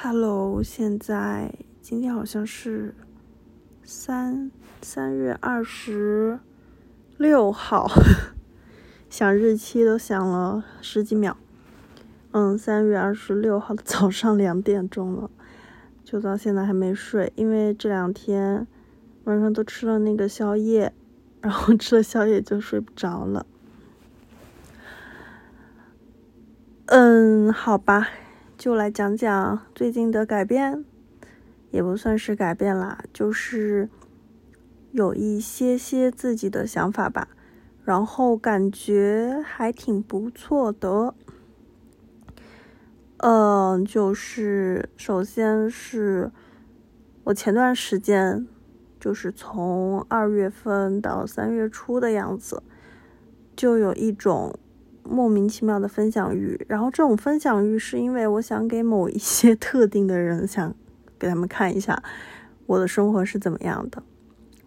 Hello，现在今天好像是三三月二十六号，想日期都想了十几秒。嗯，三月二十六号早上两点钟了，就到现在还没睡，因为这两天晚上都吃了那个宵夜，然后吃了宵夜就睡不着了。嗯，好吧。就来讲讲最近的改变，也不算是改变啦，就是有一些些自己的想法吧，然后感觉还挺不错的。嗯，就是首先是我前段时间，就是从二月份到三月初的样子，就有一种。莫名其妙的分享欲，然后这种分享欲是因为我想给某一些特定的人，想给他们看一下我的生活是怎么样的，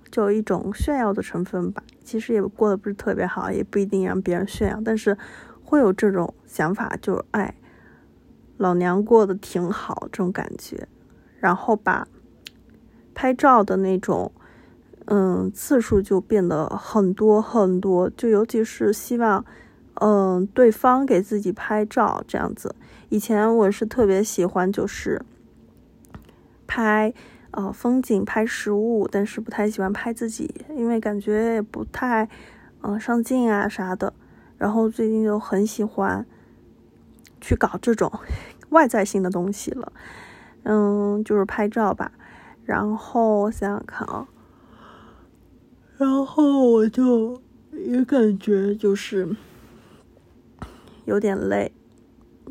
就一种炫耀的成分吧。其实也过得不是特别好，也不一定让别人炫耀，但是会有这种想法，就是哎，老娘过得挺好这种感觉。然后把拍照的那种嗯次数就变得很多很多，就尤其是希望。嗯，对方给自己拍照这样子。以前我是特别喜欢，就是拍呃风景、拍食物，但是不太喜欢拍自己，因为感觉也不太嗯上镜啊啥的。然后最近就很喜欢去搞这种 外在性的东西了，嗯，就是拍照吧。然后我想想看啊，然后我就也感觉就是。有点累，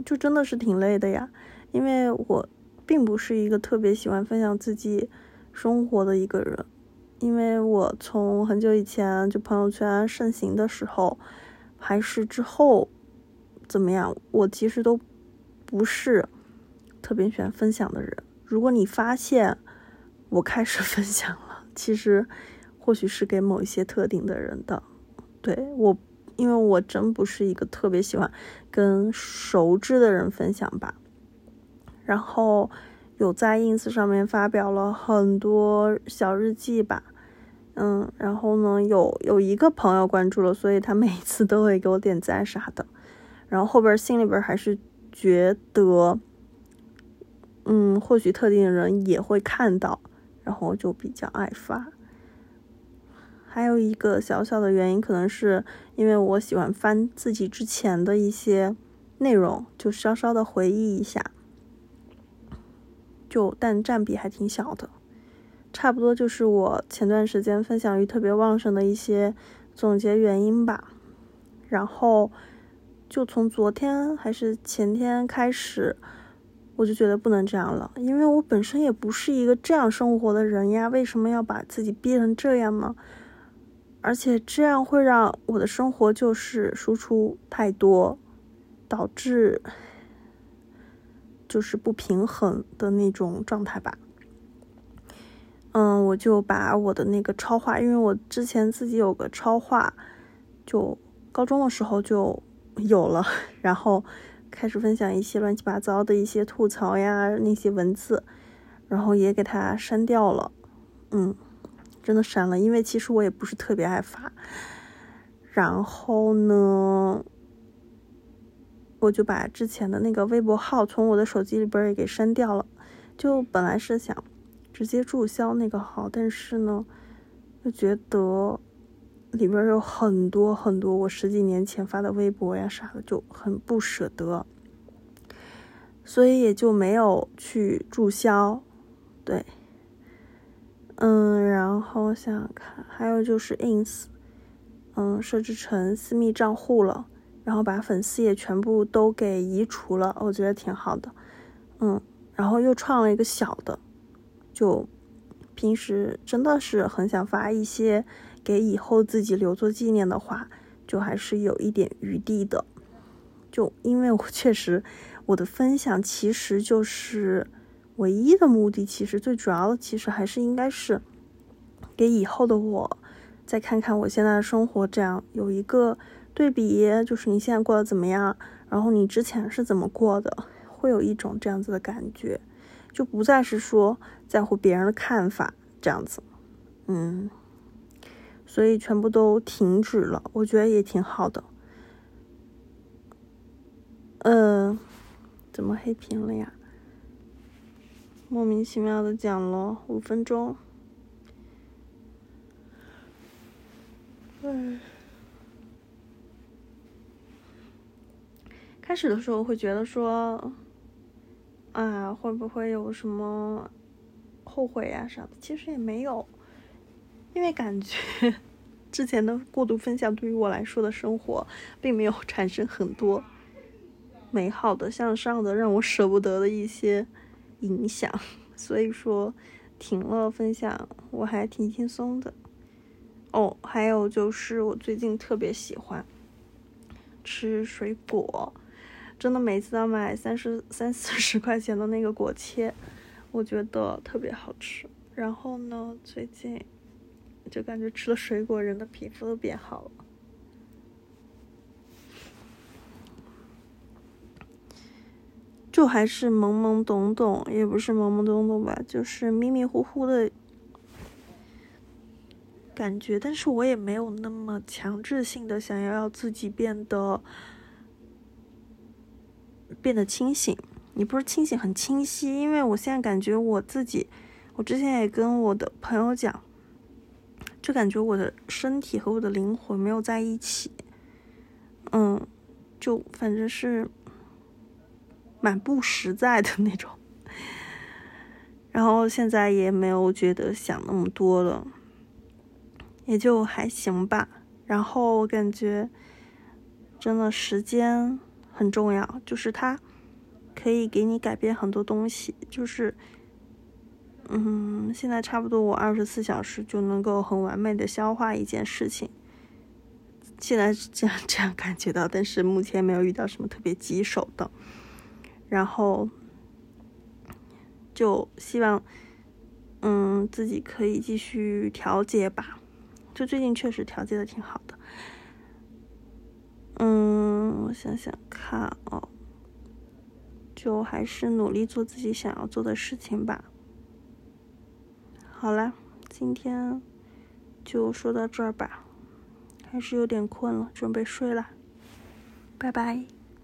就真的是挺累的呀。因为我并不是一个特别喜欢分享自己生活的一个人，因为我从很久以前就朋友圈盛行的时候，还是之后怎么样，我其实都不是特别喜欢分享的人。如果你发现我开始分享了，其实或许是给某一些特定的人的，对我。因为我真不是一个特别喜欢跟熟知的人分享吧，然后有在 ins 上面发表了很多小日记吧，嗯，然后呢有有一个朋友关注了，所以他每次都会给我点赞啥的，然后后边心里边还是觉得，嗯，或许特定的人也会看到，然后就比较爱发。还有一个小小的原因，可能是因为我喜欢翻自己之前的一些内容，就稍稍的回忆一下，就但占比还挺小的，差不多就是我前段时间分享欲特别旺盛的一些总结原因吧。然后就从昨天还是前天开始，我就觉得不能这样了，因为我本身也不是一个这样生活的人呀，为什么要把自己逼成这样呢？而且这样会让我的生活就是输出太多，导致就是不平衡的那种状态吧。嗯，我就把我的那个超话，因为我之前自己有个超话，就高中的时候就有了，然后开始分享一些乱七八糟的一些吐槽呀那些文字，然后也给它删掉了。嗯。真的删了，因为其实我也不是特别爱发。然后呢，我就把之前的那个微博号从我的手机里边也给删掉了。就本来是想直接注销那个号，但是呢，就觉得里边有很多很多我十几年前发的微博呀啥的，就很不舍得，所以也就没有去注销。对。嗯，然后想想看，还有就是 ins，嗯，设置成私密账户了，然后把粉丝也全部都给移除了，我觉得挺好的。嗯，然后又创了一个小的，就平时真的是很想发一些给以后自己留作纪念的话，就还是有一点余地的。就因为我 确实，我的分享其实就是。唯一的目的，其实最主要的，其实还是应该是给以后的我再看看我现在的生活，这样有一个对比，就是你现在过得怎么样，然后你之前是怎么过的，会有一种这样子的感觉。就不再是说在乎别人的看法这样子，嗯，所以全部都停止了，我觉得也挺好的。嗯，怎么黑屏了呀？莫名其妙的讲了五分钟。嗯，开始的时候会觉得说，啊，会不会有什么后悔呀啥的？其实也没有，因为感觉之前的过度分享对于我来说的生活，并没有产生很多美好的、向上的、让我舍不得的一些影响，所以说停了分享，我还挺轻松的。哦，还有就是我最近特别喜欢吃水果，真的每次要买三十三四十块钱的那个果切，我觉得特别好吃。然后呢，最近就感觉吃了水果，人的皮肤都变好了，就还是懵懵懂懂，也不是懵懵懂懂吧，就是迷迷糊糊的。感觉，但是我也没有那么强制性的想要要自己变得变得清醒。你不是清醒，很清晰。因为我现在感觉我自己，我之前也跟我的朋友讲，就感觉我的身体和我的灵魂没有在一起。嗯，就反正是蛮不实在的那种。然后现在也没有觉得想那么多了。也就还行吧，然后我感觉真的时间很重要，就是它可以给你改变很多东西。就是，嗯，现在差不多我二十四小时就能够很完美的消化一件事情，现在是这样这样感觉到，但是目前没有遇到什么特别棘手的，然后就希望，嗯，自己可以继续调节吧。就最近确实调节的挺好的，嗯，我想想看哦，就还是努力做自己想要做的事情吧。好了，今天就说到这儿吧，还是有点困了，准备睡了，拜拜。